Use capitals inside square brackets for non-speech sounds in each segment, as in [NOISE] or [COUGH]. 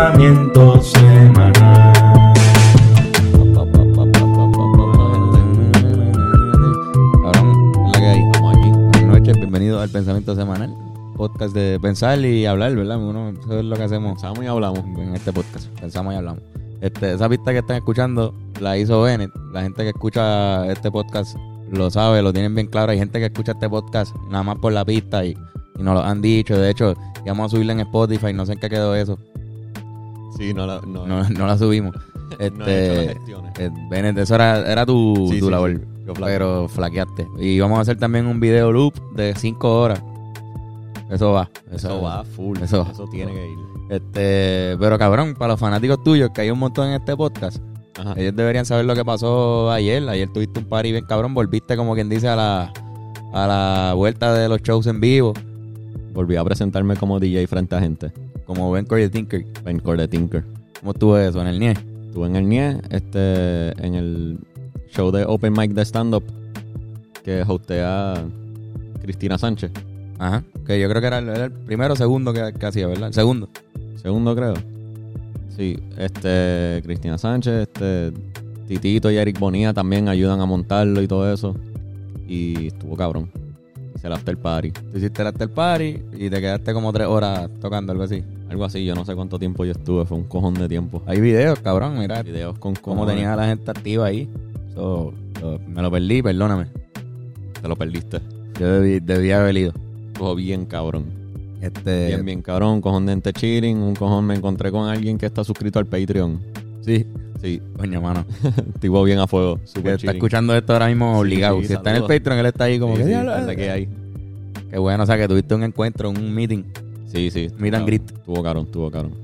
pensamiento semanal. Bienvenidos al Pensamiento Semanal. Podcast de pensar y hablar, ¿verdad? Uno, eso es lo que hacemos Pensamos y hablamos. en este podcast. Pensamos y hablamos. Este, esa pista que están escuchando la hizo Bennett. La gente que escucha este podcast lo sabe, lo tienen bien claro. Hay gente que escucha este podcast nada más por la pista y, y nos lo han dicho. De hecho, íbamos a subirla en Spotify. No sé en qué quedó eso. Sí, no la, no, No, no la subimos. [LAUGHS] no he hecho las Este, gestiones. eh, Bennett, eso era, era tu, Sí, tu sí, labor. sí. Yo flaqueo. pero flaqueaste. Y vamos a hacer también un video loop de 5 horas. Eso va. Eso va full. eso Eso, tiene que ir. Este, pero cabrón, para los fanáticos tuyos, que hay un montón en este podcast, Ajá. ellos deberían saber lo que pasó ayer. Ayer tuviste un party bien cabrón, volviste como quien dice a la, a la vuelta de los shows en vivo, Volví a presentarme como DJ frente a gente. Como Ben Corey Tinker. Ben Core de Tinker. ¿Cómo estuvo eso en el NIE? Estuve en el NIE, este, en el show de Open Mic de stand-up que hostea Cristina Sánchez. Ajá, que yo creo que era el, era el primero o segundo que, que hacía, ¿verdad? El segundo. Segundo, creo. Sí, este, Cristina Sánchez, este, Titito y Eric Bonilla también ayudan a montarlo y todo eso. Y estuvo cabrón. Hice el after party. Tú hiciste el after party y te quedaste como tres horas tocando algo así. Algo así, yo no sé cuánto tiempo yo estuve, fue un cojón de tiempo. Hay videos, cabrón, mira Videos con cómo tenía a la gente activa ahí. So, me lo perdí, perdóname. Te lo perdiste. Yo debí, debí haber ido. Estuvo bien cabrón. Este, Bien, bien cabrón. Un cojón de gente cheating. Un cojón me encontré con alguien que está suscrito al Patreon. Sí, Sí, coño, mano. [LAUGHS] tipo bien a fuego. Super está escuchando esto ahora mismo obligado. sí, si está en el. Patreon, él está ahí como Sí, que "Diablo, que hay. Qué bueno, o sea, que tuviste un encuentro, un meeting. Sí, sí. Meet and greet. Estuvo cabrón, estuvo cabrón.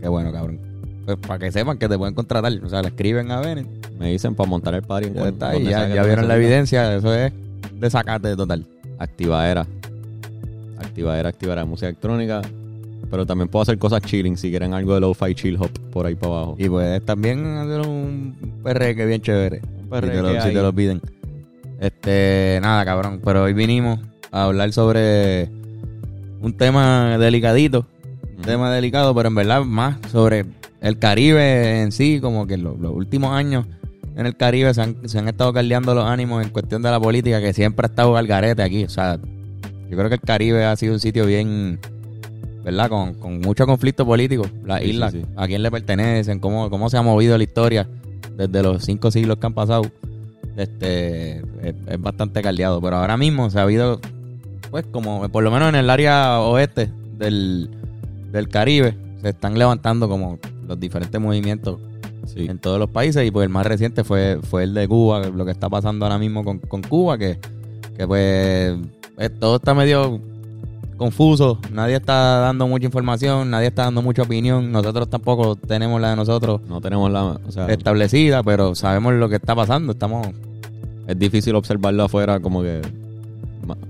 Qué bueno, cabrón. Pues para que sepan que te pueden contratar. O sea, le escriben a Bennett. Me dicen para montar el party. en Ya está ahí, ya, ya vieron la evidencia. Eso es desacate total. Activadera. Activadera, activadera. Música electrónica. Pero también puedo hacer cosas chilling si quieren algo de lo-fi chill hop por ahí para abajo. Y pues también hacer un perreque bien chévere. Si te, lo, si te lo piden. Este, nada, cabrón. Pero hoy vinimos a hablar sobre un tema delicadito. Un tema delicado, pero en verdad más sobre el Caribe en sí. Como que lo- los últimos años en el Caribe se han, se han estado caldeando los ánimos en cuestión de la política, que siempre ha estado al garete aquí. O sea, yo creo que el Caribe ha sido un sitio bien. ¿Verdad? Con, con mucho conflicto político. Las Sí, islas, sí. a quién le pertenecen, cómo, cómo se ha movido la historia desde los cinco siglos que han pasado. Este es, es bastante caldeado. Pero ahora mismo se ha habido, pues, como por lo menos en el área oeste del, del Caribe, se están levantando como los diferentes movimientos Sí. en todos los países. Y pues el más reciente fue, fue el de Cuba, lo que está pasando ahora mismo con, con Cuba, que, que pues todo está medio confuso, nadie está dando mucha información, nadie está dando mucha opinión, nosotros tampoco tenemos la de nosotros No tenemos la... O sea, establecida, pero sabemos lo que está pasando, estamos... es difícil observarlo afuera como que...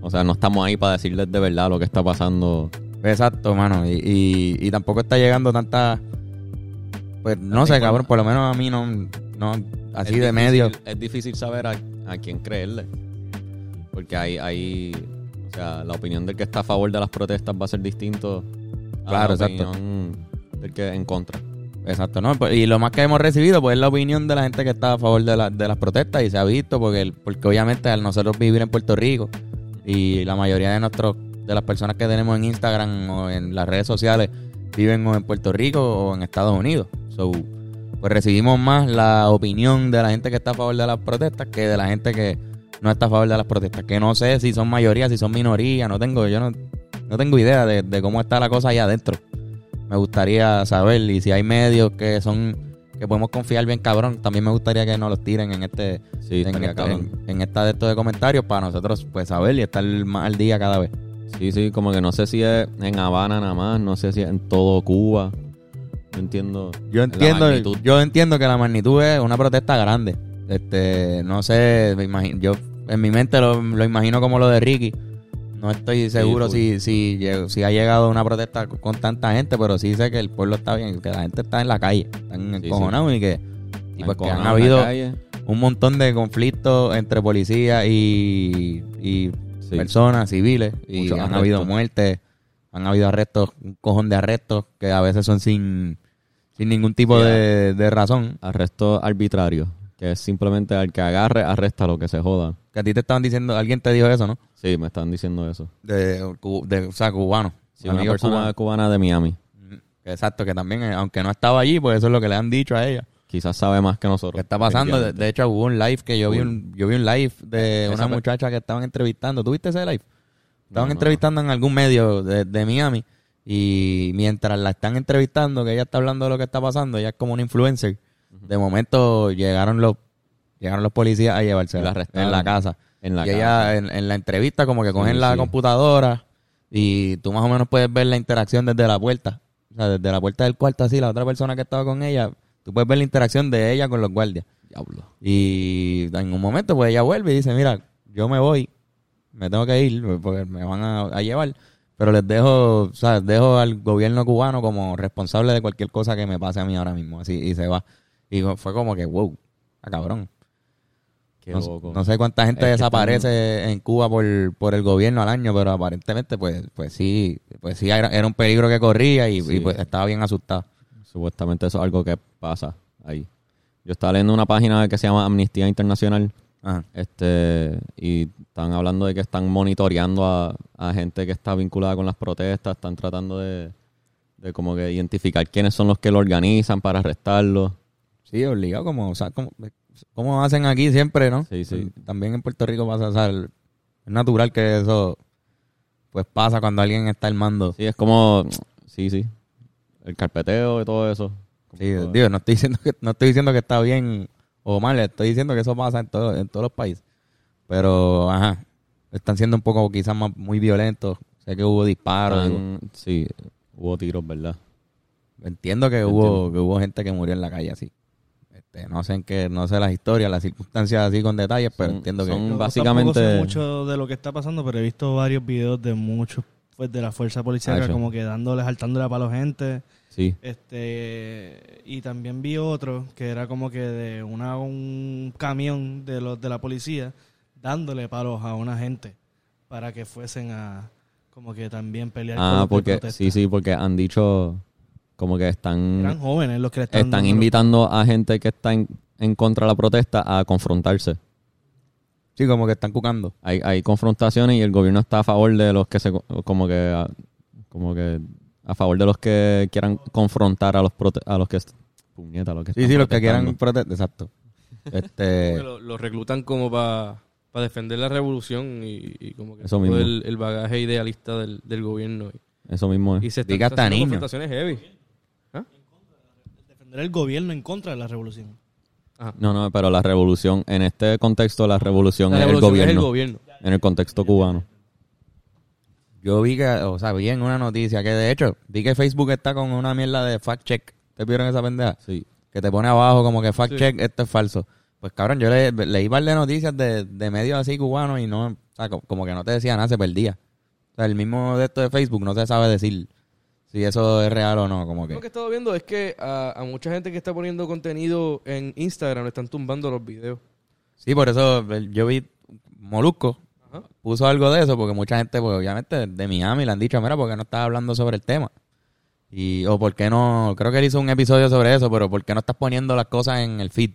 O sea, no estamos ahí para decirles de verdad lo que está pasando. Exacto, mano, y, y, y tampoco está llegando tanta... Pues no sé, cabrón, por lo menos a mí no... no así Es de difícil- medio. Es difícil saber a, a quién creerle. Porque hay, hay... Sea, la opinión del que está a favor de las protestas va a ser distinto a Claro, la exacto. opinión del que en contra. Exacto, ¿no? Pues, Y lo más que hemos recibido pues es la opinión de la gente que está a favor de, la- de las protestas y se ha visto porque, el- porque obviamente al nosotros vivir en Puerto Rico y la mayoría de nuestros de las personas que tenemos en Instagram o en las redes sociales viven o en Puerto Rico o en Estados Unidos. So, pues recibimos más la opinión de la gente que está a favor de las protestas que de la gente que no está a favor de las protestas. Que no sé si son mayoría, si son minoría, no tengo, yo no, no tengo idea de, de cómo está la cosa allá adentro. Me gustaría saber y si hay medios que son que podemos confiar bien cabrón, también me gustaría que nos los tiren en este Sí, en, esta, en, en esta de estos de comentarios para nosotros pues saber y estar más al día cada vez. Sí, sí, como que no sé si es en Habana nada más, no sé si es en todo Cuba. No entiendo. Yo entiendo, yo entiendo que la magnitud es una protesta grande. Este, no sé, me imagino, yo en mi mente lo, lo imagino como lo de Ricky. No estoy seguro si, si, ha llegado una protesta con tanta gente, pero sí sé que el pueblo está bien, que la gente está en la calle, están sí. encojonados y que y pues que han habido un montón de conflictos entre policía y, y Sí. personas civiles y Muchos han habido arrestos. muertes, han habido arrestos, un cojón de arrestos que a veces son sin sin ningún tipo Sí, de, de razón. Arresto arbitrario, que es simplemente al que agarre, arresta lo que se joda. Que a ti te estaban diciendo, alguien te dijo eso, ¿no? Sí, me están diciendo eso. De, o sea, cubano. Sí, una persona cubano. cubana de Miami. Exacto, que también, eh, aunque no estaba allí, pues eso es lo que le han dicho a ella. Quizás sabe más que ¿Qué nosotros. está pasando? De, hecho, hubo un live que yo vi un, yo vi un live de Esa una muchacha que estaban entrevistando. ¿Tú viste ese live? Estaban No, no. entrevistando en algún medio de, de Miami y mientras la están entrevistando, que ella está hablando de lo que está pasando, ella es como una influencer. De momento llegaron los llegaron los policías a llevársela en la casa. En la y ella en, en la entrevista como que cogen Sí, la sí. computadora y tú más o menos puedes ver la interacción desde la puerta. O sea, desde la puerta del cuarto así, la otra persona que estaba con ella, tú puedes ver la interacción de ella con los guardias. Diablo. Y en un momento, pues ella vuelve y dice, mira, yo me voy, me tengo que ir porque me van a, a llevar, pero les dejo, o sea, dejo al gobierno cubano como responsable de cualquier cosa que me pase a mí ahora mismo, así, y se va. Y fue como que, wow, a cabrón. Qué No, loco. no sé cuánta gente Es desaparece en Cuba por, por el gobierno al año, pero aparentemente, pues, pues sí, pues sí, era, era un peligro que corría y, Sí. y, pues estaba bien asustado. Supuestamente eso es algo que pasa ahí. Yo estaba leyendo una página que se llama Amnistía Internacional Ajá. este y están hablando de que están monitoreando a, a gente que está vinculada con las protestas, están tratando de, de como que identificar quiénes son los que lo organizan para arrestarlos. Sí, obligado, como, o sea, como, como hacen aquí siempre, ¿no? Sí, sí. También en Puerto Rico pasa, o sea, es natural que eso, pues pasa cuando alguien está armando. Sí, es como, sí, sí, el carpeteo y todo eso. Sí, que- digo, no estoy diciendo que, no estoy diciendo que está bien o mal, estoy diciendo que eso pasa en, todo, en todos los países. Pero, ajá, están siendo un poco quizás más muy violentos. Sé que hubo disparos. sí, hubo tiros, ¿verdad? Entiendo que hubo, que hubo gente que murió en la calle así. Este, no sé en qué, no sé las historias, las circunstancias así con detalles, pero Son- entiendo que. son- Yo básicamente- tampoco sé mucho de lo que está pasando, pero he visto varios videos de muchos pues de la fuerza policial Hacho. como que dándole, saltándole a palo gente. Sí, Este y también vi otro que era como que de una un camión de los de la policía dándole palos a una gente para que fuesen a como que también pelear con ah, porque, protesta. sí, sí, porque han dicho como que están... eran jóvenes los que le están dando invitando a gente que está en, en contra de la protesta a confrontarse. Sí, como que están cucando. Hay, hay confrontaciones y el gobierno está a favor de los que se como que como que a favor de los que quieran confrontar a los prote- a los que puñeta, los que Sí, sí, los que quieran protestar. Exacto. [LAUGHS] Como Este, que lo, lo reclutan como para defender la revolución y, y como que Eso todo mismo. El, el bagaje idealista del, del gobierno. Eso mismo es. Y se Diga están hasta niños. confrontaciones heavy. ¿Ah? defender el gobierno en contra de la revolución. Ajá. No, no, pero la revolución en este contexto la revolución, La es, revolución el es el gobierno, gobierno. en el contexto cubano. yo vi que, o sea, vi en una noticia que de hecho, vi que Facebook está con una mierda de fact check. ¿Te vieron esa pendeja? Sí. Que te pone abajo como que fact Sí. check, esto es falso. Pues cabrón, yo le, leí par de noticias de, de medios así cubanos y no, o sea, co- como que no te decía nada, se perdía. O sea, el mismo de esto de Facebook no se sabe decir si eso es real o no, como que. Lo que he estado viendo es que a, a mucha gente que está poniendo contenido en Instagram le están tumbando los videos. Sí, por eso el- yo vi Molusco Ajá. puso algo de eso porque mucha gente, pues obviamente de Miami le han dicho, mira, ¿por qué no estás hablando sobre el tema? Y, o por qué no, creo que él hizo un episodio sobre eso, pero ¿por qué no estás poniendo las cosas en el feed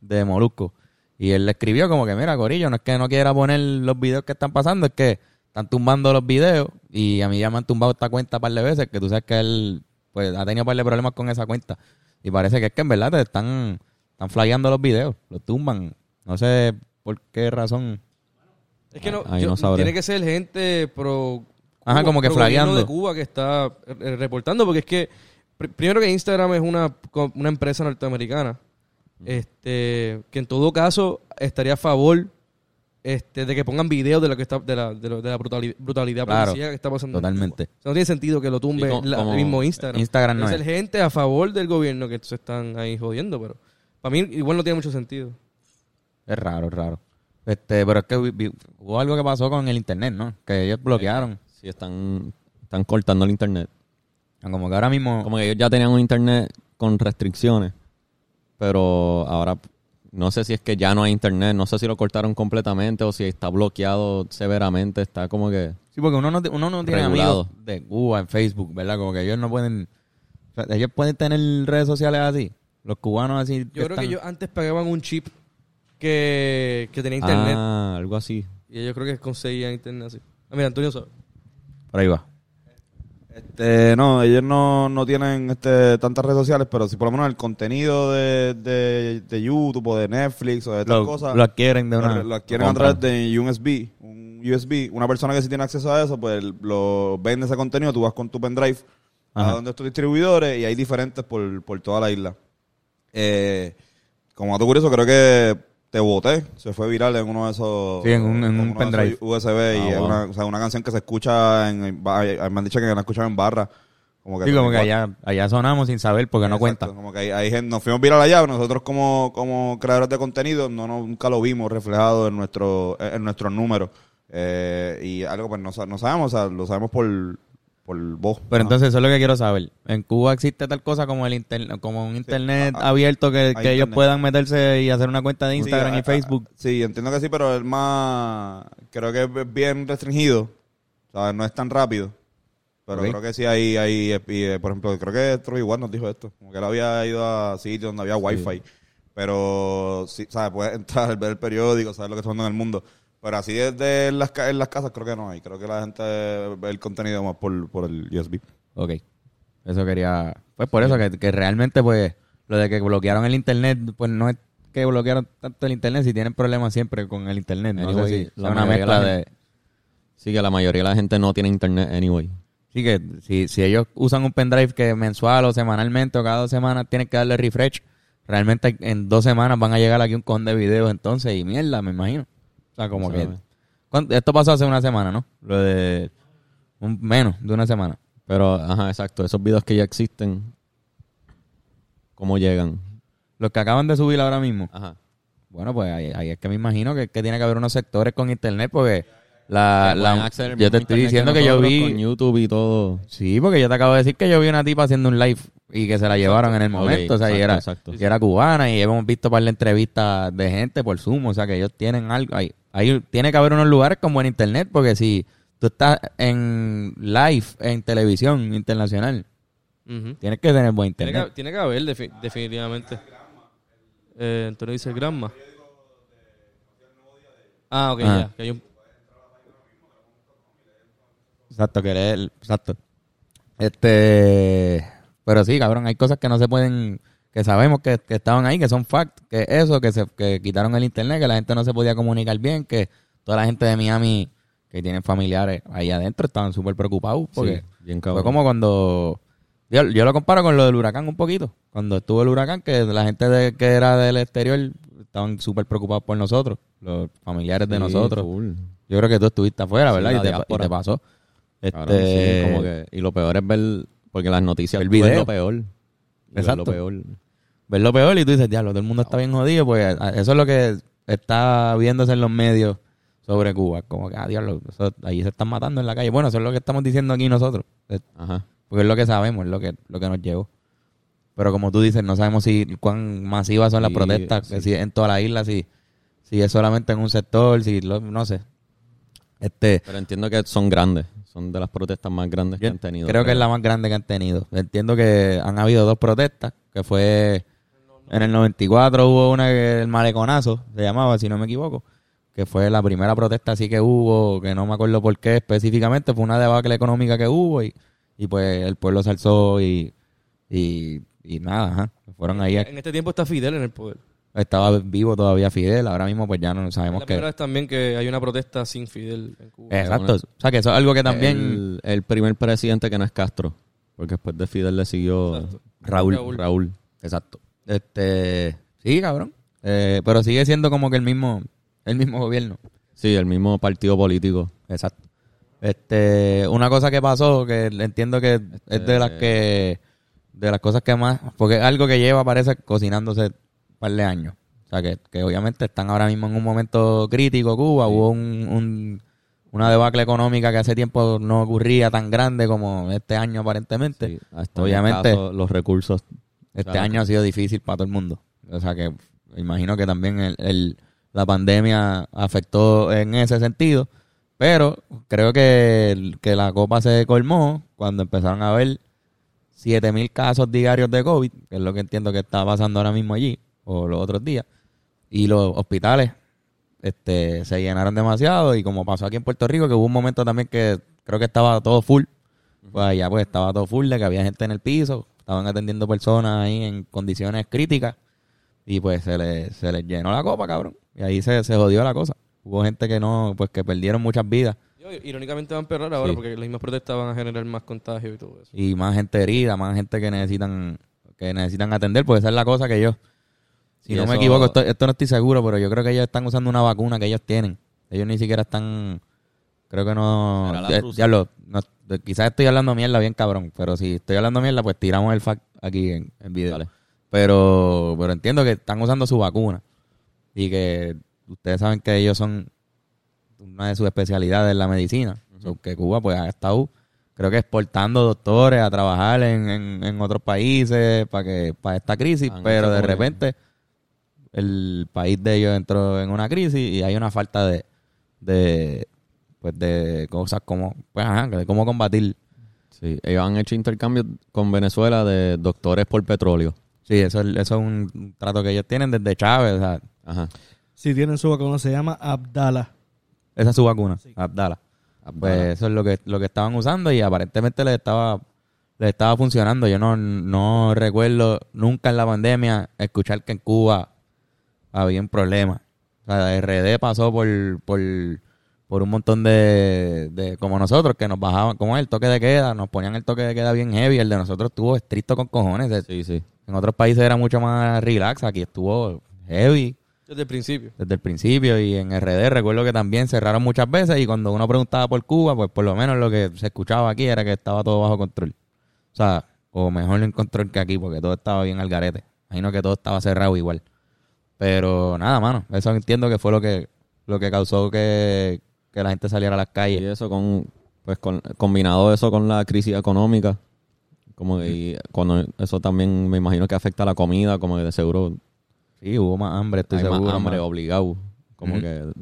de Molusco? Y él le escribió como que, mira, Corillo, no es que no quiera poner los videos que están pasando, es que están tumbando los videos y a mí ya me han tumbado esta cuenta un par de veces, que tú sabes que él pues ha tenido un par de problemas con esa cuenta. Y parece que es que en verdad te están, están flyando los videos, los tumban. No sé por qué razón. Es que no, Ahí yo- no sabré. tiene que ser gente pro. Ajá, como que pro flagueando. de Cuba que está eh, reportando, porque es que pr- primero que Instagram es una, una empresa norteamericana, este, que en todo caso estaría a favor este, de que pongan videos de lo que está, de la, de, lo- de la brutali- brutalidad Claro, policíaca que está pasando. en totalmente. O sea, no tiene sentido que lo tumbe Sí, co- la- como- el mismo Instagram. Instagram no es es. el gente a favor del gobierno que se están ahí jodiendo, pero para mí igual no tiene mucho sentido. Es raro, es raro. Este, pero es que vi- vi- hubo algo que pasó con el internet, ¿no? Que ellos bloquearon. Sí, están, están cortando el internet. Como que ahora mismo. Como que ellos ya tenían un internet con restricciones, pero ahora no sé si es que ya no hay internet, no sé si lo cortaron completamente o si está bloqueado severamente, está como que... Sí, porque uno no, uno no tiene Regulado. amigos de Cuba en Facebook, ¿verdad? Como que ellos no pueden. O sea, ellos pueden tener redes sociales así. Los cubanos así. Yo creo que ellos antes pagaban un chip que, que tenía internet. Ah, algo así. Y ellos creo que conseguían internet así. Ah, mira, Antonio sabe. Por ahí va. Este, no, ellos no, no tienen este, tantas redes sociales, pero si por lo menos el contenido de, de, de YouTube o de Netflix o de tal Lo, cosa, lo adquieren de una. lo, lo adquieren a través de un USB. Un USB. Una persona que sí tiene acceso a eso, pues lo vende ese contenido, tú vas con tu pendrive a donde estos distribuidores y hay diferentes por, por toda la isla. Eh, como dato curioso, creo que Te Boté se fue viral en uno de esos. Sí, en un- en pendrive. USB y Ah, es wow. una, o sea, una canción que se escucha en. me han dicho que la escuchan en barra. Como que Sí, como que 24. allá, allá sonamos sin saber porque no Exacto, cuenta. Como que hay gente, nos fuimos viral allá, pero nosotros como, como creadores de contenido no, no nunca lo vimos reflejado en nuestro en nuestros números. Eh, y algo pues no, no sabemos, o sea, lo sabemos por, por voz. Pero Ah. entonces eso es lo que quiero saber. En Cuba existe tal cosa como el internet, como un internet ah, abierto que, ellos puedan meterse y hacer una cuenta de Sí, Instagram ah, y Facebook. ah, sí, entiendo que sí, pero es más. Creo que es bien restringido. ¿sabes? No es tan rápido. Pero creo que sí hay, hay eh, y, por ejemplo, creo que Troy igual nos dijo esto. Como que él había ido a sitios donde había wifi. Pero, sí, ¿sabes? Puedes entrar, [LAUGHS] ver el periódico, saber lo que está pasando en el mundo. Pero así desde en las, ca- en las casas creo que no hay. Creo que la gente ve el contenido más por, por el USB. Ok. Eso quería... Pues por eso que, que realmente pues lo de que bloquearon el internet, pues no es que bloquearon tanto el internet, si tienen problemas siempre con el internet. No Anyway, sé si la una mezcla la de... gente- Sí, que la mayoría de la gente no tiene internet anyway. Sí, que si, si ellos usan un pendrive que mensual o semanalmente o cada dos semanas tienen que darle refresh, realmente en dos semanas van a llegar aquí un con de videos entonces y mierda, me imagino. O sea, como que... Sabe. ¿cuánto- Esto pasó hace una semana, ¿no? Lo de... Un, menos de una semana. Pero, ajá, exacto. Esos videos que ya existen, ¿cómo llegan? Los que acaban de subir ahora mismo. Ajá. Bueno, pues ahí, ahí es que me imagino que, que tiene que haber unos sectores con internet porque la, la- yo te estoy diciendo que, yo vi Con YouTube y todo. sí porque yo te acabo de decir que yo vi una tipa haciendo un live y que se la llevaron en el momento o sea y exacto, era exacto. y era cubana y hemos visto par de entrevistas de gente por Zoom o sea que ellos tienen algo ahí ahí tiene que haber unos lugares con buen internet porque si tú estás en live en televisión internacional Ujú. tienes que tener buen Tiene internet que, tiene que haber, defi- definitivamente. Eh, Antonio dice Granma. Ah, ok, Ah. ya. que hay un- Exacto, que leer, exacto. Este, pero sí, cabrón, hay cosas que no se pueden, que sabemos que, que estaban ahí, que son fact, que eso, que se que quitaron el internet, que la gente no se podía comunicar bien, que toda la gente de Miami que tienen familiares ahí adentro estaban súper preocupados, porque Sí, bien fue como cuando, yo, yo lo comparo con lo del huracán un poquito, cuando estuvo el huracán, que la gente de, que era del exterior estaban súper preocupados por nosotros, los familiares de Sí, nosotros. Yo creo que tú estuviste afuera, ¿verdad? y, te, y diáspora. te pasó. Este, sí, como que- y lo peor es ver, porque las noticias El video. lo peor. Ver Exacto. Lo peor. ver lo peor y tú dices, diablo, todo el mundo está bien jodido, pues eso es lo que está viéndose en los medios sobre Cuba. Como que, ah, diablo, eso- ahí se están matando en la calle. Bueno, eso es lo que estamos diciendo aquí nosotros, Ajá. porque es lo que sabemos, es lo que, lo que nos llegó. Pero como tú dices, no sabemos si cuán masivas son las Sí, protestas, que si en toda la isla, si, si es solamente en un sector, si lo- no sé. Este, Pero entiendo que son grandes. Son de las protestas más grandes que han tenido. Creo que es la más grande que han tenido. Entiendo que han habido dos protestas, que fue en el 94 hubo una que el maleconazo, se llamaba, si no me equivoco, que fue la primera protesta así que hubo, que no me acuerdo por qué específicamente, fue una debacle económica que hubo y, y pues el pueblo se alzó y, y, y nada, ajá. fueron ahí. a- En este tiempo está Fidel en el poder. Estaba vivo todavía Fidel, ahora mismo pues ya no sabemos la que... primera vez también que hay una protesta sin Fidel en Cuba. Exacto, o sea que eso es algo que también... El, el primer presidente que no es Castro. Porque después de Fidel le siguió Exacto. Raúl. Raúl. Raúl. Exacto. Este, sí, cabrón. Eh, pero sigue siendo como que el mismo, el mismo gobierno. Sí, el mismo partido político. Exacto. Este, una cosa que pasó que entiendo que es de las que, de las cosas que más, porque es algo que lleva, parece, cocinándose par de años. O sea, que, que obviamente están ahora mismo en un momento crítico Cuba. Hubo un, un- una debacle económica que hace tiempo no ocurría tan grande como este año aparentemente. Sí, hasta Obviamente. el caso, los recursos. Este Claro. año ha sido difícil para todo el mundo. O sea que imagino que también el, el- la pandemia afectó en ese sentido. Pero creo que, que la copa se colmó cuando empezaron a ver 7000 casos diarios de COVID, que es lo que entiendo que está pasando ahora mismo allí, o los otros días. Y los hospitales este, se llenaron demasiado y como pasó aquí en Puerto Rico, que hubo un momento también que creo que estaba todo full, pues allá pues estaba todo full, de que había gente en el piso, estaban atendiendo personas ahí en condiciones críticas y pues se les, se les llenó la copa, cabrón. Y ahí se, se jodió la cosa. Hubo gente que no, pues que perdieron muchas vidas irónicamente va a empeorar ahora Sí. porque las mismas protestas van a generar más contagio y todo eso. y más gente herida, más gente que necesitan que necesitan atender, pues esa es la cosa que yo si no me equivoco, esto, esto no estoy seguro, pero yo creo que ellos están usando una vacuna que ellos tienen. Ellos ni siquiera están creo que no ya- no- quizás estoy hablando mierda bien cabrón, pero si estoy hablando mierda, pues tiramos el fact aquí en, en video. Pero pero entiendo que están usando su vacuna y que ustedes saben que ellos son una de sus especialidades en la medicina. So, que Cuba pues ha estado, creo que exportando doctores a trabajar en, en, en otros países para que para esta crisis, pero de repente el país de ellos entró en una crisis y hay una falta de, de pues de cosas como pues ajá, de cómo combatir. Sí, ellos han hecho intercambios con Venezuela de doctores por petróleo. Sí, eso, es- eso es un trato que ellos tienen desde Chávez, o sea, Ajá. Si tienen su vacuna, se llama Abdala. esa es su vacuna, Sí. Abdala. Abdala. Pues eso es lo que, lo que estaban usando y aparentemente les estaba, les estaba funcionando. Yo no, no recuerdo nunca en la pandemia escuchar que en Cuba había un problema. O sea, RD pasó por, por, por un montón de, de, como nosotros, que nos bajaban, como el toque de queda, nos ponían el toque de queda bien heavy. El de nosotros estuvo estricto con cojones. Sí, sí. En otros países era mucho más relax, aquí estuvo heavy Desde el principio. desde el principio y en RD recuerdo que también cerraron muchas veces y cuando uno preguntaba por Cuba, pues por lo menos lo que se escuchaba aquí era que estaba todo bajo control. O sea, o mejor en control que aquí porque todo estaba bien al garete. Imagino que todo estaba cerrado igual. Pero nada, mano, eso entiendo que fue lo que lo que causó que, que la gente saliera a las Y calles. eso con, pues con, combinado eso con la crisis económica, como que y cuando eso también me imagino que afecta a la comida, como que de seguro Sí, hubo más hambre, estoy hay seguro. más hambre obligado. Como que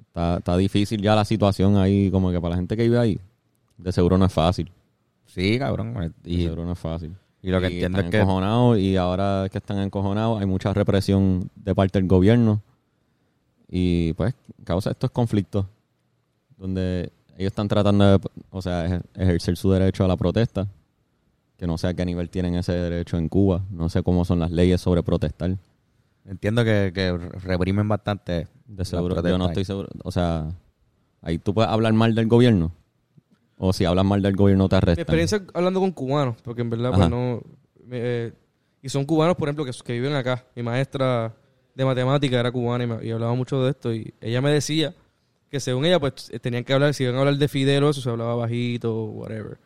está, está difícil ya la situación ahí, como que para la gente que vive ahí, de seguro no es fácil. Sí, cabrón. De Y, seguro no es fácil. Y lo que entiendo es están que encojonados y ahora que están encojonados hay mucha represión de parte del gobierno y pues causa estos conflictos donde ellos están tratando de, o sea, ej- ejercer su derecho a la protesta, que no sé a qué nivel tienen ese derecho en Cuba, no sé cómo son las leyes sobre protestar. entiendo que, que reprimen bastante. De seguro, yo no estoy seguro, o sea, ahí tú puedes hablar mal del gobierno o si hablas mal del gobierno te Mi arrestan. experiencia hablando con cubanos, porque en verdad, pues no. me- eh, y son cubanos, por ejemplo, que, que viven acá. Mi maestra de matemática era cubana y, me- y hablaba mucho de esto. Y ella me decía que según ella, pues eh, tenían que hablar, si iban a hablar de Fidel o eso, se hablaba bajito, whatever.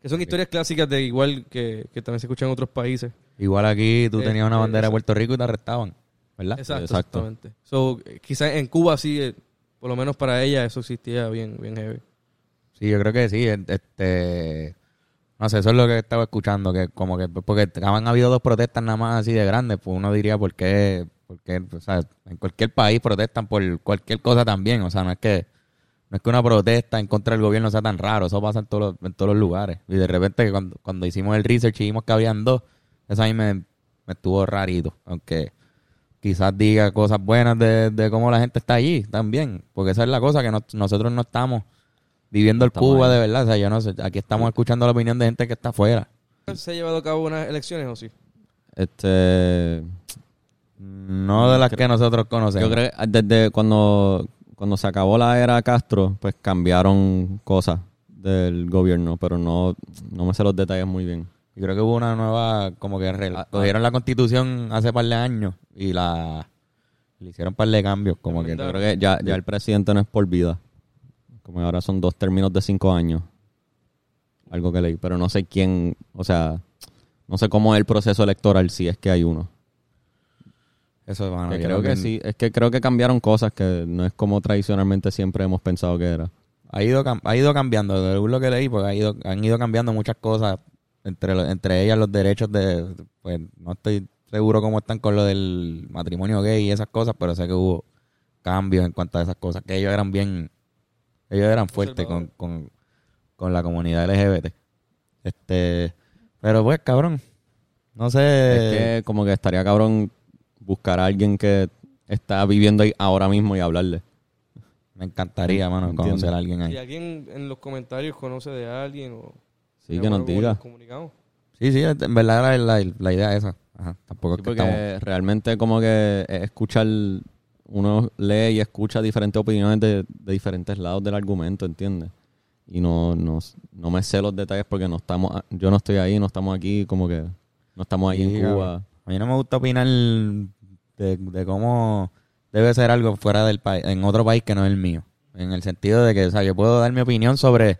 Que son historias clásicas de igual que, que también se escuchan en otros países. Igual aquí tú Eh, tenías una eh, bandera de. Puerto Rico y te arrestaban, ¿verdad? Exacto, Exacto. exactamente. So, eh, quizás en Cuba sí, eh, por lo menos para ella, eso existía bien, bien heavy. Sí, yo creo que sí. Este, no sé, eso es lo que estaba escuchando, que como que porque han habido dos protestas nada más así de grandes, pues uno diría por qué, por o sea, en cualquier país protestan por cualquier cosa también, o sea, no es que no es que una protesta en contra del gobierno sea tan raro, eso pasa en todos los, en todos los lugares. Y de repente cuando, cuando hicimos el research y vimos que habían dos, eso a mí me, me estuvo rarito, aunque quizás diga cosas buenas de, de cómo la gente está allí también, porque esa es la cosa que no- nosotros no estamos viviendo el Cuba ahí. de verdad, o sea, yo no sé, aquí estamos escuchando la opinión de gente que está afuera. ¿Se ha llevado a cabo unas elecciones o sí? Este, No de las que nosotros conocemos. Yo creo que desde cuando, cuando se acabó la era Castro, pues cambiaron cosas del gobierno, pero no, no me sé los detalles muy bien. Yo creo que hubo una nueva, como que re- Ah, cogieron la constitución hace par de años y la le hicieron par de cambios, como que Yo creo que ya, ya el presidente no es por vida. Como ahora son dos términos de cinco años. Algo que leí, pero no sé quién, o sea, no sé cómo es el proceso electoral si es que hay uno. eso mano, Que yo creo que sí, es que creo que cambiaron cosas que no es como tradicionalmente siempre hemos pensado que era. ha ido ha ido cambiando, según lo que leí, porque ha ido, han ido cambiando muchas cosas, entre entre ellas los derechos de, pues no estoy seguro cómo están con lo del matrimonio gay y esas cosas, pero sé que hubo cambios en cuanto a esas cosas, que ellos eran bien, ellos eran fuertes con, con, con la comunidad LGBT. Este, Pero pues, cabrón. No sé. Es que como que estaría cabrón buscar a alguien que está viviendo ahí ahora mismo y hablarle. Me encantaría, mano, Entiendo. conocer a alguien Si ahí. alguien en los comentarios conoce de alguien o... Sí, que nos diga. comunicamos. Sí, sí, en verdad la, la, la idea es esa. Ajá, tampoco Sí, es que porque estamos... realmente como que es escuchar, uno lee y escucha diferentes opiniones de, de diferentes lados del argumento, ¿entiendes? Y no, no, no me sé los detalles porque no estamos, yo no estoy ahí, no estamos aquí, como que no estamos ahí Sí, en. Cuba. A mí no me gusta opinar de, de cómo debe ser algo fuera del país, en otro país que no es el mío. En el sentido de que, o sea, yo puedo dar mi opinión sobre,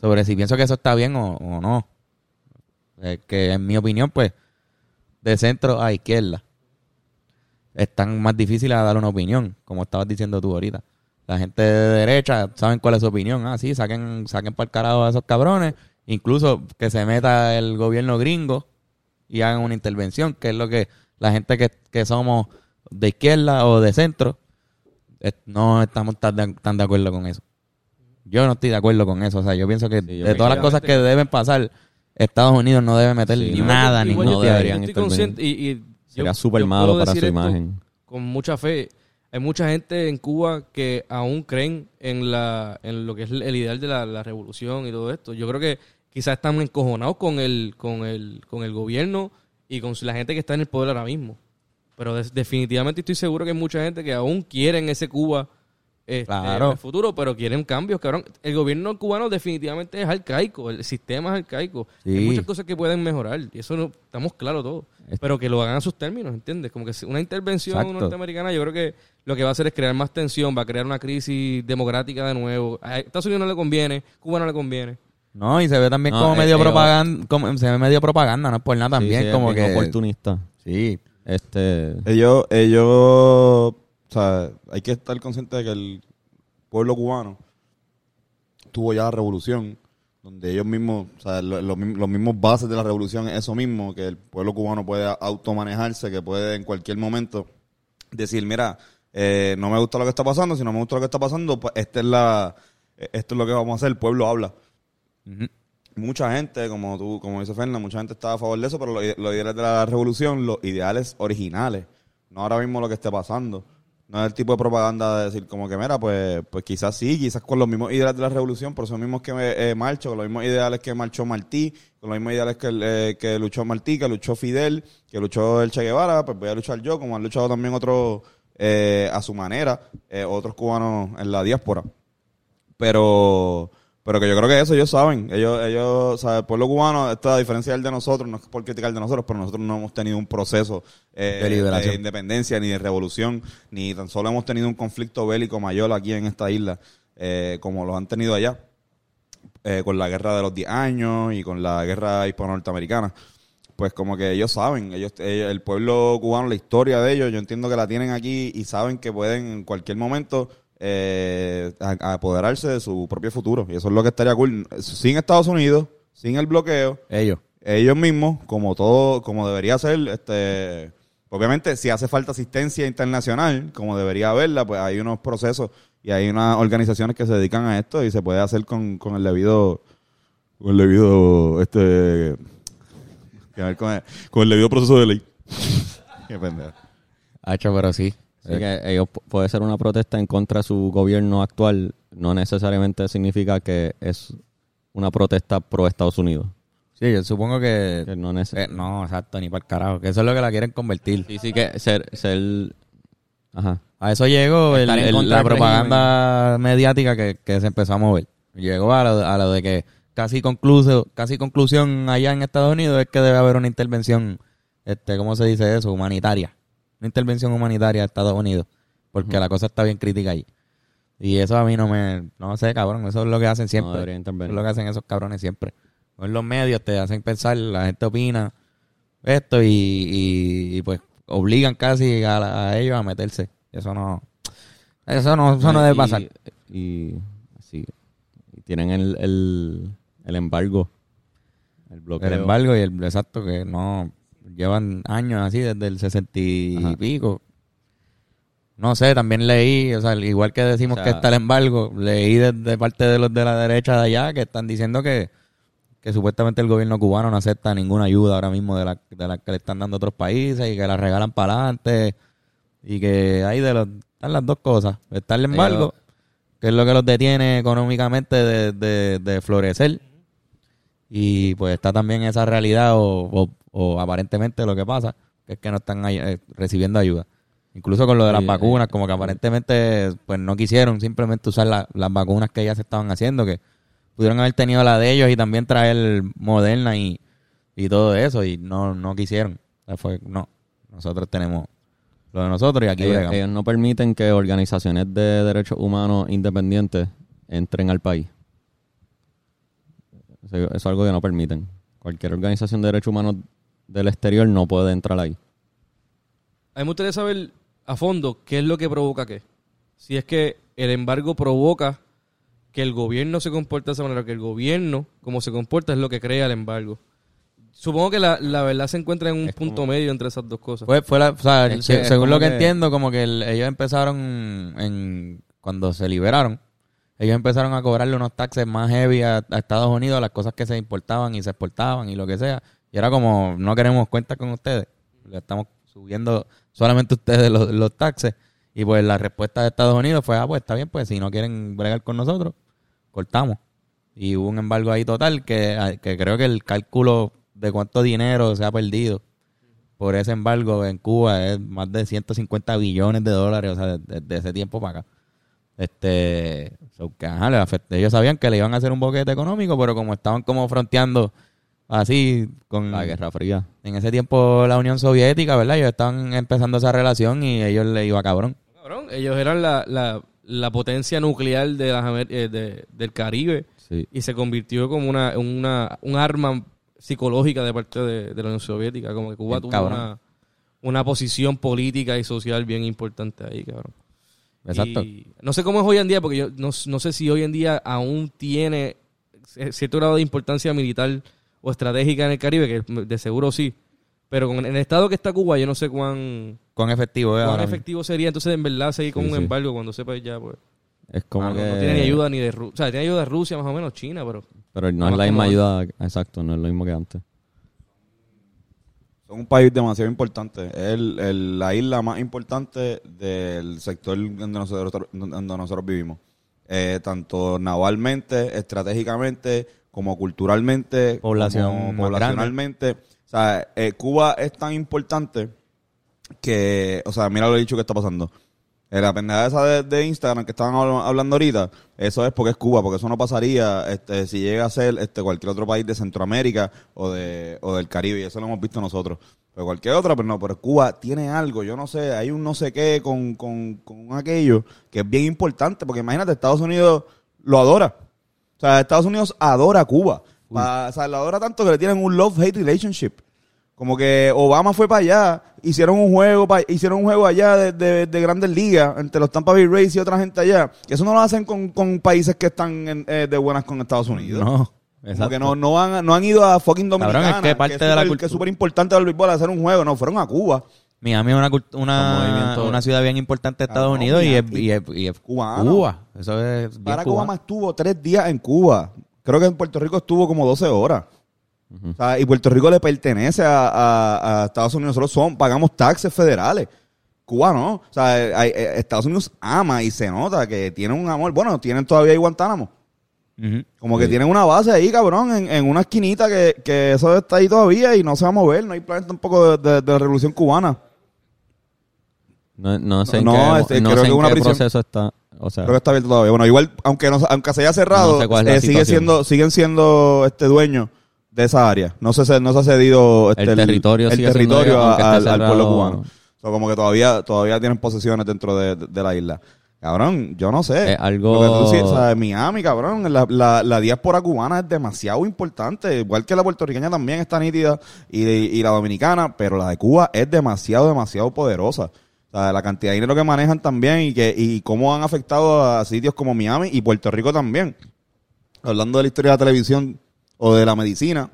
sobre si pienso que eso está bien o, o no. Eh, que en mi opinión, pues, de centro a izquierda, están más difíciles a dar una opinión, como estabas diciendo tú ahorita. La gente de derecha saben cuál es su opinión. Ah, sí, saquen, saquen para el carajo a esos cabrones. Incluso que se meta el gobierno gringo y hagan una intervención, que es lo que la gente que, que somos de izquierda o de centro, eh, no estamos tan de, tan de acuerdo con eso. Yo no estoy de acuerdo con eso. O sea, yo pienso que Sí, yo de todas las cosas que deben pasar, Estados Unidos no debe meter Sí, nada, Igual ningún no deberían yo estoy consciente y, y Sería súper malo para su imagen. Con mucha fe. Hay mucha gente en Cuba que aún creen en la en lo que es el ideal de la, la revolución y todo esto. Yo creo que quizás están encojonados con el con el con el gobierno y con la gente que está en el poder ahora mismo. Pero definitivamente estoy seguro que hay mucha gente que aún quieren ese Cuba este, Claro. en el futuro, pero quieren cambios, cabrón. El gobierno cubano definitivamente es arcaico, el sistema es arcaico. Sí. Hay muchas cosas que pueden mejorar y eso no, estamos claros todos. Pero que lo hagan a sus términos, ¿entiendes? Como que una intervención Exacto. norteamericana yo creo que lo que va a hacer es crear más tensión, va a crear una crisis democrática de nuevo. A Estados Unidos no le conviene, Cuba no le conviene. No, y se ve también No, como medio eh, propaganda, como, se ve medio propaganda, no es por nada también, Sí, sí, como es que... oportunista. Sí, Este, Ellos, ellos, o sea, hay que estar consciente de que el pueblo cubano tuvo ya la revolución, donde ellos mismos, o sea, lo- lo mismos- los mismos bases de la revolución es eso mismo, que el pueblo cubano puede automanejarse, que puede en cualquier momento decir, mira, eh, no me gusta lo que está pasando, si no me gusta lo que está pasando, pues esta es la, esto es lo que vamos a hacer, el pueblo habla. Mucha gente, como tú, como dice Fernan, mucha gente está a favor de eso, pero los, los ideales de la revolución, los ideales originales, no ahora mismo lo que esté pasando. No es el tipo de propaganda de decir como que, mira, pues, pues quizás sí, quizás con los mismos ideales de la revolución, por esos mismos que eh, marcho, con los mismos ideales que marchó Martí, con los mismos ideales que, eh, que luchó Martí, que luchó Fidel, que luchó el Che Guevara, pues voy a luchar yo, como han luchado también otros eh, a su manera, eh, otros cubanos en la diáspora. Pero, pero que yo creo que eso ellos saben. Ellos, ellos, o sea, el pueblo cubano, esta a diferencia del de nosotros, no es por criticar de nosotros, pero nosotros no hemos tenido un proceso eh, De independencia, ni de revolución, ni tan solo hemos tenido un conflicto bélico mayor aquí en esta isla, eh, como los han tenido allá, eh, con la guerra de los 10 años y con la guerra hispano-norteamericana. Pues como que ellos saben, ellos, ellos- el pueblo cubano, la historia de ellos, yo entiendo que la tienen aquí y saben que pueden en cualquier momento eh, a- a apoderarse de su propio futuro. Y eso es lo que estaría cool. Sin Estados Unidos, sin el bloqueo, ellos. ellos mismos, como todo, como debería ser, este, obviamente si hace falta asistencia internacional, como debería haberla, pues hay unos procesos y hay unas organizaciones que se dedican a esto y se puede hacer con, con el debido, con el debido, este, con el, con el debido proceso de ley. [LAUGHS] Qué pendejo. Hacho, pero sí. Así que ellos pu- puede ser una protesta en contra de su gobierno actual, no necesariamente significa que es una protesta pro Estados Unidos. Sí, yo supongo que... Que no eh, no, exacto, ni para el carajo. Que eso es lo que la quieren convertir. Sí, sí que ser, ser ajá. A eso llegó el- la propaganda mediática que, que se empezó a mover. Llegó a lo, a lo de que casi concluso, casi conclusión allá en Estados Unidos es que debe haber una intervención, este, ¿cómo se dice eso? Humanitaria. Una intervención humanitaria a Estados Unidos. Porque la cosa está bien crítica allí. Y eso a mí no me... No sé, cabrón. Eso es lo que hacen siempre. No eso es lo que hacen esos cabrones siempre. En los medios te hacen pensar, la gente opina esto y, y- y, pues obligan casi a, la- a ellos a meterse. Eso no... Eso no, eso no debe pasar. Y, sí, tienen el, el, el embargo, el bloqueo. El embargo y el exacto que no llevan años así desde el 60 y Ajá. pico. No sé, también leí, o sea, igual que decimos O sea- que está el embargo, leí de, de parte de los de la derecha de allá que están diciendo que, que supuestamente el gobierno cubano no acepta ninguna ayuda ahora mismo de la, de la que le están dando otros países y que la regalan para adelante y que ahí de los, están las dos cosas. Está el embargo, que es lo que los detiene económicamente de, de, de florecer y pues está también esa realidad o, o- o aparentemente lo que pasa, que es que no están eh, recibiendo ayuda. Incluso con lo de las Sí, vacunas, eh, como que aparentemente pues no quisieron simplemente usar la- las vacunas que ya se estaban haciendo, que pudieron haber tenido la de ellos y también traer Moderna y, y todo eso, y no, no quisieron. O sea, fue, no, nosotros tenemos lo de nosotros y aquí Ellos, ellos no permiten que organizaciones de derechos humanos independientes entren al país. Eso, eso es algo que no permiten. Cualquier organización de derechos humanos del exterior no puede entrar ahí. A mí me gustaría saber a fondo qué es lo que provoca qué. Si es que el embargo provoca que el gobierno se comporte de esa manera, que el gobierno, como se comporta, es lo que crea el embargo. Supongo que la, la verdad se encuentra en un Es punto como- medio entre esas dos cosas. Fue, fue la, o sea, Es se- que es según lo que, que- entiendo, como que el- ellos empezaron en cuando se liberaron, ellos empezaron a cobrarle unos taxes más heavy a, Estados Unidos a las cosas que se importaban y se exportaban y lo que sea. Y era como, no queremos cuenta con ustedes, le estamos subiendo solamente ustedes los, los taxes. Y pues la respuesta de Estados Unidos fue, ah, pues está bien, pues si no quieren bregar con nosotros, cortamos. Y hubo un embargo ahí total que, que creo que el cálculo de cuánto dinero se ha perdido por ese embargo en Cuba es más de 150 billones de dólares, o sea, desde ese tiempo para acá. Este, so que, ajá, ellos sabían que le iban a hacer un boquete económico, pero como estaban como fronteando así con La Guerra Fría. en ese tiempo la Unión Soviética, ¿verdad? Ellos estaban empezando esa relación y ellos le iba cabrón. Cabrón, ellos eran la, la, la potencia nuclear de las eh, de- del Caribe Sí. y se convirtió como una, una un arma psicológica de parte de, de la Unión Soviética. Como que Cuba Bien tuvo una, una posición política y social bien importante ahí, cabrón. Exacto. Y no sé cómo es hoy en día, porque yo no, no sé si hoy en día aún tiene cierto grado de importancia militar o estratégica en el Caribe, que de seguro sí. Pero con, en el estado que está Cuba, yo no sé cuán, Cuán efectivo es cuán efectivo sería entonces en verdad seguir con Sí, un sí. embargo cuando sepa ya, pues. Es como Ah, no, que... no tiene ni ayuda ni de Rusia. O sea, tiene ayuda de Rusia, más o menos, China, pero. Pero no es la misma ayuda... Exacto, no es lo mismo que antes. Son un país demasiado importante. Es el- el- la isla más importante del sector donde nosotros, donde nosotros vivimos. Eh, tanto navalmente, estratégicamente, como culturalmente, Población como poblacionalmente. O sea, eh, Cuba es tan importante que, o sea, mira lo dicho que está pasando. La pendejada esa de, de Instagram que estaban habl- hablando ahorita, eso es porque es Cuba, porque eso no pasaría este, si llega a ser este, cualquier otro país de Centroamérica o, de, o del Caribe, y eso lo hemos visto nosotros. Pero cualquier otra, pero no, pero Cuba tiene algo, yo no sé, hay un no sé qué con, con, con aquello que es bien importante, porque imagínate, Estados Unidos lo adora. O sea, Estados Unidos adora a Cuba. Pa- o sea, lo adora tanto que le tienen un love-hate relationship. Como que Obama fue para allá, hicieron un juego, hicieron un juego allá de, de, de Grandes Ligas entre los Tampa Bay Rays y otra gente allá. Eso no lo hacen con, con países que están en- eh, de buenas con Estados Unidos. No, exacto. que no, no, han, no han ido a fucking Cabrón, Dominicana. es que parte de la súper- cultura- Que es súper importante del béisbol hacer un juego. No, fueron a Cuba. Miami es una, una, una ciudad bien importante de Estados Cabrón, Unidos y es, y es- y es Cubano. Cuba. Eso es bien Barack. Obama estuvo tres días en Cuba. Creo que en Puerto Rico estuvo como 12 horas. O sea, y Puerto Rico le pertenece a, a- a Estados Unidos. Nosotros son, pagamos taxes federales. Cuba no. O sea, hay- eh, Estados Unidos ama y se nota que tienen un amor. Bueno, tienen todavía ahí Guantánamo. Ujú. Como que Sí. tienen una base ahí, cabrón, en, en una esquinita que, que eso está ahí todavía y no se va a mover. No hay plan tampoco de, de- de la revolución cubana. No, no sé en No, qué, este, no creo sé que en una qué prisión- proceso está. O sea, Creo que está abierto todavía. Bueno, igual, aunque no, aunque se haya cerrado, No sé eh, sigue siendo, siguen siendo este dueños de esa área. No se, no se ha cedido este, El territorio el territorio de- a- al, al pueblo cubano. So, como que todavía, todavía tienen posesiones dentro de, de- de la isla. Cabrón, yo no sé. Es algo- Lo que tú dices, o sea, Miami, cabrón, la, la, la diáspora cubana es demasiado importante. Igual que la puertorriqueña también está nítida y, y la dominicana, pero la de Cuba es demasiado, demasiado poderosa. O sea, la cantidad de dinero que manejan también y que y cómo han afectado a sitios como Miami y Puerto Rico también. Hablando de la historia de la televisión o de la medicina,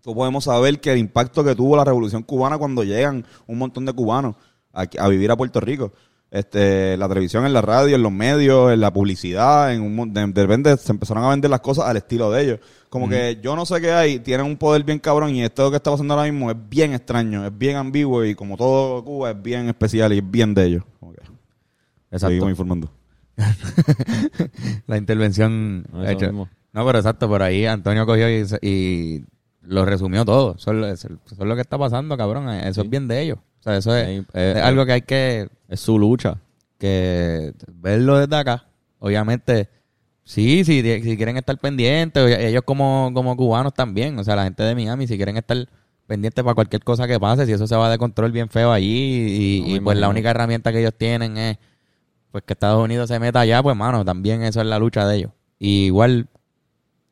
tú podemos saber que el impacto que tuvo la revolución cubana cuando llegan un montón de cubanos a, a vivir a Puerto Rico. este, la televisión, en la radio, en los medios, en la publicidad, en un, de, de repente se empezaron a vender las cosas al estilo de ellos. Como que yo no sé qué hay, tienen un poder bien cabrón y esto que está pasando ahora mismo es bien extraño, es bien ambiguo y como todo Cuba es bien especial y es bien de ellos. Exacto. seguimos informando. [LAUGHS] La intervención No, eso hecha. No, pero exacto, por ahí Antonio cogió y, y lo resumió todo. Eso es, lo- eso es lo que está pasando, cabrón. Eso es bien de ellos. O sea, eso es, Eh, eh, es algo que hay que, Es su lucha. que verlo desde acá. Obviamente, sí, sí, si, quieren estar pendientes, ellos como, como cubanos también. O sea, la gente de Miami, si quieren estar pendientes para cualquier cosa que pase, si eso se va de control bien feo allí y, No y pues la única herramienta que ellos tienen es pues que Estados Unidos se meta allá, pues mano, también eso es la lucha de ellos. Y igual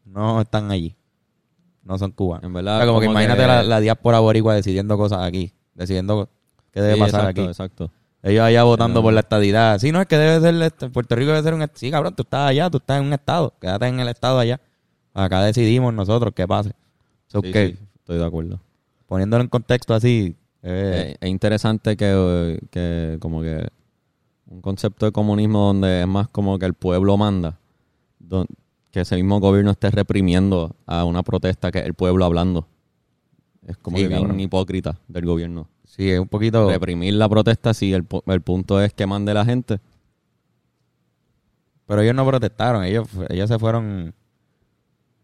no están allí. No son cubanos. En O verdad, sea, como que imagínate que- la, la diáspora boricua decidiendo cosas aquí, decidiendo qué debe Sí, pasar exacto, aquí. Exacto. Ellos allá votando por la estadidad. Sí, no, es que debe ser, este, Puerto Rico debe ser un, sí, cabrón, tú estás allá, tú estás en un estado, quédate en el estado allá. Acá decidimos nosotros qué pase. So Sí, que, sí, estoy de acuerdo. poniéndolo en contexto así, eh, Eh, es interesante que, que como que un concepto de comunismo donde es más como que el pueblo manda, don- que ese mismo gobierno esté reprimiendo a una protesta que es el pueblo hablando. Es como Sí, que bien hipócrita del gobierno. sí, es un poquito... Reprimir la protesta si el, el punto es que mande la gente. Pero ellos no protestaron, ellos, ellos se fueron,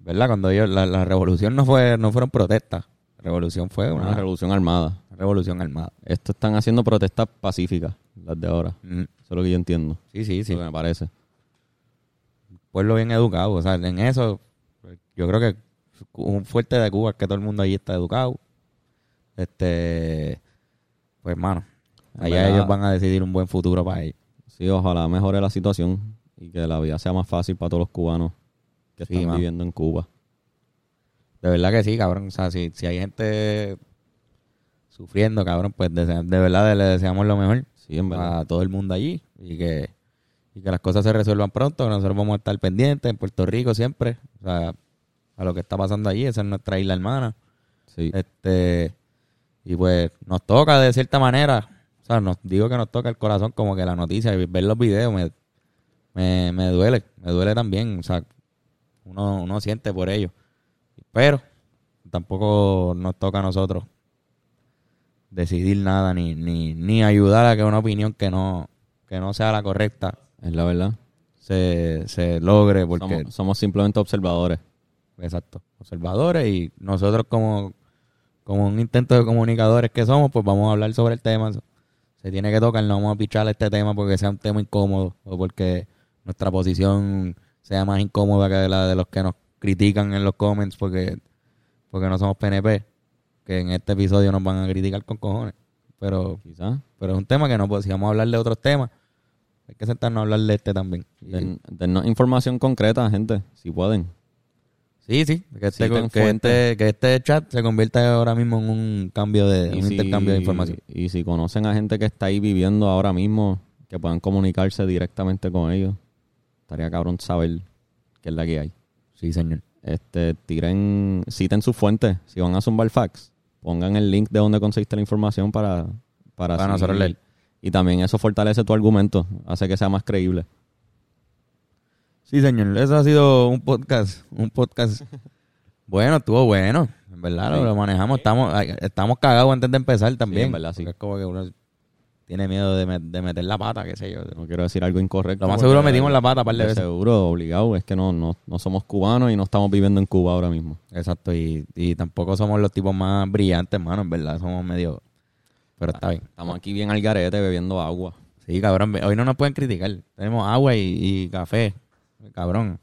¿verdad? Cuando ellos, la, la revolución no fue, no fueron protestas, la revolución fue Una una, revolución armada. revolución armada. Esto están haciendo protestas pacíficas, las de ahora. Mm, Eso es lo que yo entiendo. Sí, sí, sí. Lo que me parece. Pueblo bien educado. O sea, en eso, yo creo que un fuerte de Cuba es que todo el mundo allí está educado. Este, pues, hermano, allá ellos van a decidir un buen futuro para ellos. Sí, ojalá mejore la situación y que la vida sea más fácil para todos los cubanos que Sí, están viviendo en Cuba. De verdad que sí, cabrón. O sea, si, si hay gente sufriendo, cabrón, pues de, de verdad le deseamos lo mejor Sí, en verdad. a todo el mundo allí y que, y que las cosas se resuelvan pronto, que nosotros vamos a estar pendientes en Puerto Rico siempre, o sea, a lo que está pasando allí, esa es nuestra isla hermana. Sí. Este, y pues nos toca de cierta manera, o sea, nos digo que nos toca el corazón como que la noticia y ver los videos me, me, me duele, me duele también, o sea, uno, uno siente por ello. Pero tampoco nos toca a nosotros decidir nada ni, ni, ni ayudar a que una opinión que no, que no sea la correcta Es la verdad. se, se logre porque Somos, somos simplemente observadores. Exacto. Observadores y nosotros como, como un intento de comunicadores que somos, pues vamos a hablar sobre el tema. Se tiene que tocar, no vamos a pichar este tema porque sea un tema incómodo o porque nuestra posición sea más incómoda que la de los que nos critican en los comments porque, porque no somos PNP, que en este episodio nos van a criticar con cojones. Pero, Quizás. pero es un tema que no, pues, si vamos a hablar de otros temas, hay que sentarnos a hablar de este también. Den, dennos información concreta, gente, si pueden. Sí, sí, que este, que, este, que este chat se convierta ahora mismo en un cambio de, un si- intercambio de información. Y si conocen a gente que está ahí viviendo ahora mismo, que puedan comunicarse directamente con ellos, estaría cabrón saber qué es la que hay. Sí, señor. Este, tiren, citen sus fuentes. Si van a zumbar fax, pongan el link de donde conseguiste la información para, para, Para nosotros leer. Y también eso fortalece tu argumento, hace que sea más creíble. Sí, señor. Eso ha sido un podcast, un podcast [LAUGHS] bueno, estuvo bueno. En verdad, lo, Sí. lo manejamos. Estamos, estamos cagados antes de empezar también. en verdad, sí. Es como que uno tiene miedo de, de meter la pata, qué sé yo. No quiero decir algo incorrecto. Lo más seguro metimos la pata un par de de veces. Seguro, obligado. Es que no, no, no somos cubanos y no estamos viviendo en Cuba ahora mismo. Exacto. Y, y tampoco somos los tipos más brillantes, hermano. En verdad, somos medio... Pero está bien. Estamos aquí bien al garete bebiendo agua. Sí, cabrón. Hoy no nos pueden criticar. Tenemos agua y, y café. Cabrón.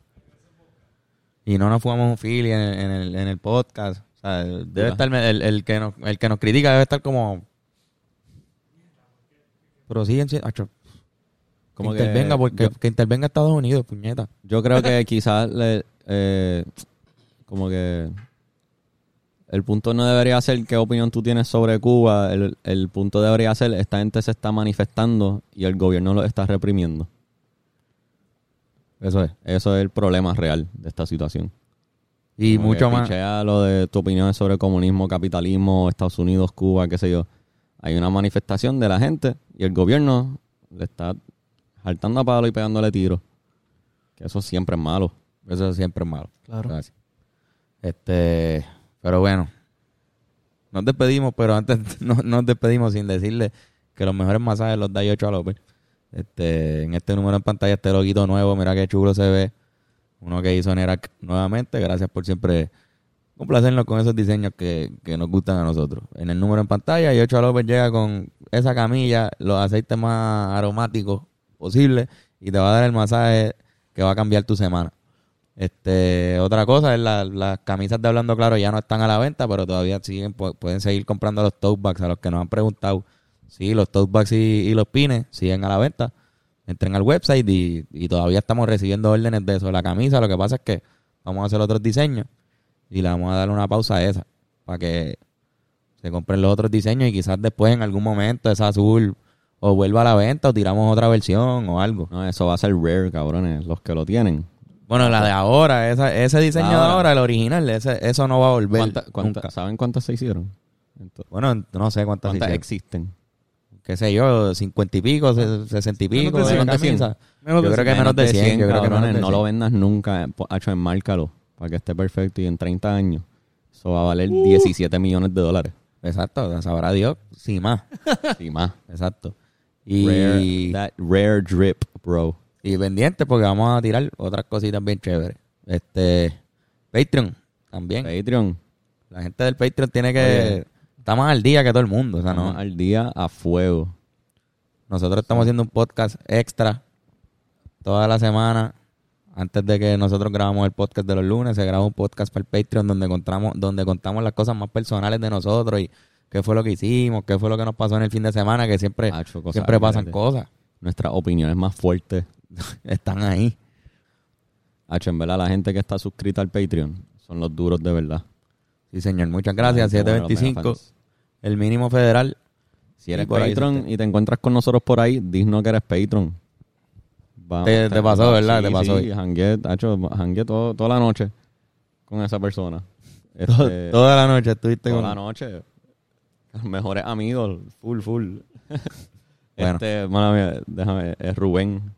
Y no nos fumamos un fili en, el- en el, en el podcast. O sea, debe estar el, el que nos, el que nos critica debe estar como. Pero siguen siendo. Como que que intervenga, porque yo- que intervenga Estados Unidos, puñeta. Yo creo que quizás le- eh, como que el punto no debería ser qué opinión tú tienes sobre Cuba. El, el punto debería ser esta gente se está manifestando y el gobierno lo está reprimiendo. Eso es. Eso es el problema real de esta situación. Y Como mucho más. lo de tu opinión sobre comunismo, capitalismo, Estados Unidos, Cuba, qué sé yo. Hay una manifestación de la gente y el gobierno le está saltando a palo y pegándole tiros. Que eso siempre es malo. Eso siempre es malo. Claro. Gracias. Este, pero bueno, nos despedimos, pero antes [LAUGHS] no, nos despedimos sin decirle que los mejores masajes los da Yocho a López. Este, en este número en pantalla, este loguito nuevo, mira qué chulo se ve. Uno que hizo Nerac nuevamente. Gracias por siempre complacernos con esos diseños que, que nos gustan a nosotros. En el número en pantalla, Yocho López llega con esa camilla, los aceites más aromáticos posibles y te va a dar el masaje que va a cambiar tu semana. Este, otra cosa es la- las camisas de Hablando Claro ya no están a la venta, pero todavía siguen, pu- pueden seguir comprando los tote bags a los que nos han preguntado. Sí, los tote bags y, y los pines siguen a la venta. Entren al website y, y todavía estamos recibiendo órdenes de eso. La camisa, lo que pasa es que vamos a hacer otros diseños y le vamos a dar una pausa a esa para que se compren los otros diseños y quizás después en algún momento esa azul o vuelva a la venta o tiramos otra versión o algo. No, eso va a ser rare, cabrones. Los que lo tienen. Bueno, la de ahora, esa, ese diseño de Ahora. ahora, el original, ese, eso no va a volver ¿Cuánta- cuánta- nunca. ¿Saben cuántas se hicieron? Entonces, Bueno, no sé cuántas, ¿Cuántas existen? qué sé yo, cincuenta y pico, se- sesenta y pico de de cien. camisa. Menos Yo de creo que Menos menos de 100, yo creo que menos de no lo 100. vendas nunca. Hacho, enmárcalo para que esté perfecto y en 30 años eso va a valer 17 millones de dólares. Exacto, sabrá Dios, sí más. Y más. Exacto. Y, Rare, that rare drip, bro. Y pendiente porque vamos a tirar otras cositas bien chéveres. Este, Patreon también. Patreon. La gente del Patreon tiene que... Está más al día que todo el mundo. O sea, no, al día a fuego. nosotros estamos haciendo un podcast extra toda la semana. Antes de que nosotros grabamos el podcast de los lunes, se graba un podcast para el Patreon donde contamos, donde contamos las cosas más personales de nosotros y qué fue lo que hicimos, qué fue lo que nos pasó en el fin de semana, que siempre, Hacho, siempre pasan cosas. Nuestras opiniones más fuertes. [LAUGHS] Están ahí. Hacho, en verdad, la gente que está suscrita al Patreon son los duros de verdad. Sí, señor. Muchas gracias. La gente buena, los 725. megafans. El mínimo federal. Si eres por Patreon y te encuentras con nosotros por ahí, dinos que eres Patreon. Vamos, Te- te pasó, ¿verdad? Te pasó. Sí, jangué, hacho, jangué todo, toda la noche con esa persona. [LAUGHS] Este, Toda la noche estuviste toda con... la noche. Mejores amigos, full, full. [LAUGHS] Bueno. Este, mala mía, déjame, es Rubén.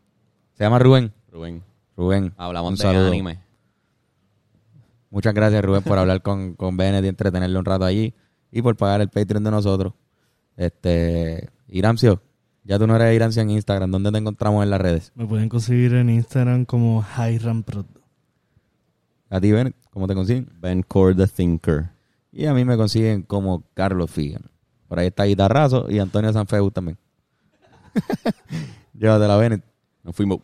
Se llama Rubén. Rubén. Rubén. Hablamos un de saludo. anime. Muchas gracias, Rubén, por hablar con, con Bennett y entretenerle un rato allí y por pagar el Patreon de nosotros. Este, Iramcio, ya tú no eres Iramcio en Instagram. ¿Dónde te encontramos en las redes? Me pueden conseguir en Instagram como Prod. A ti, Bennett, ¿cómo te consiguen? Ben Core the Thinker. Y a mí me consiguen como Carlos Figan. Por ahí está Guitarrazo y Antonio Sanfeu también. [LAUGHS] Llévatela, Bennett. Nos fuimos.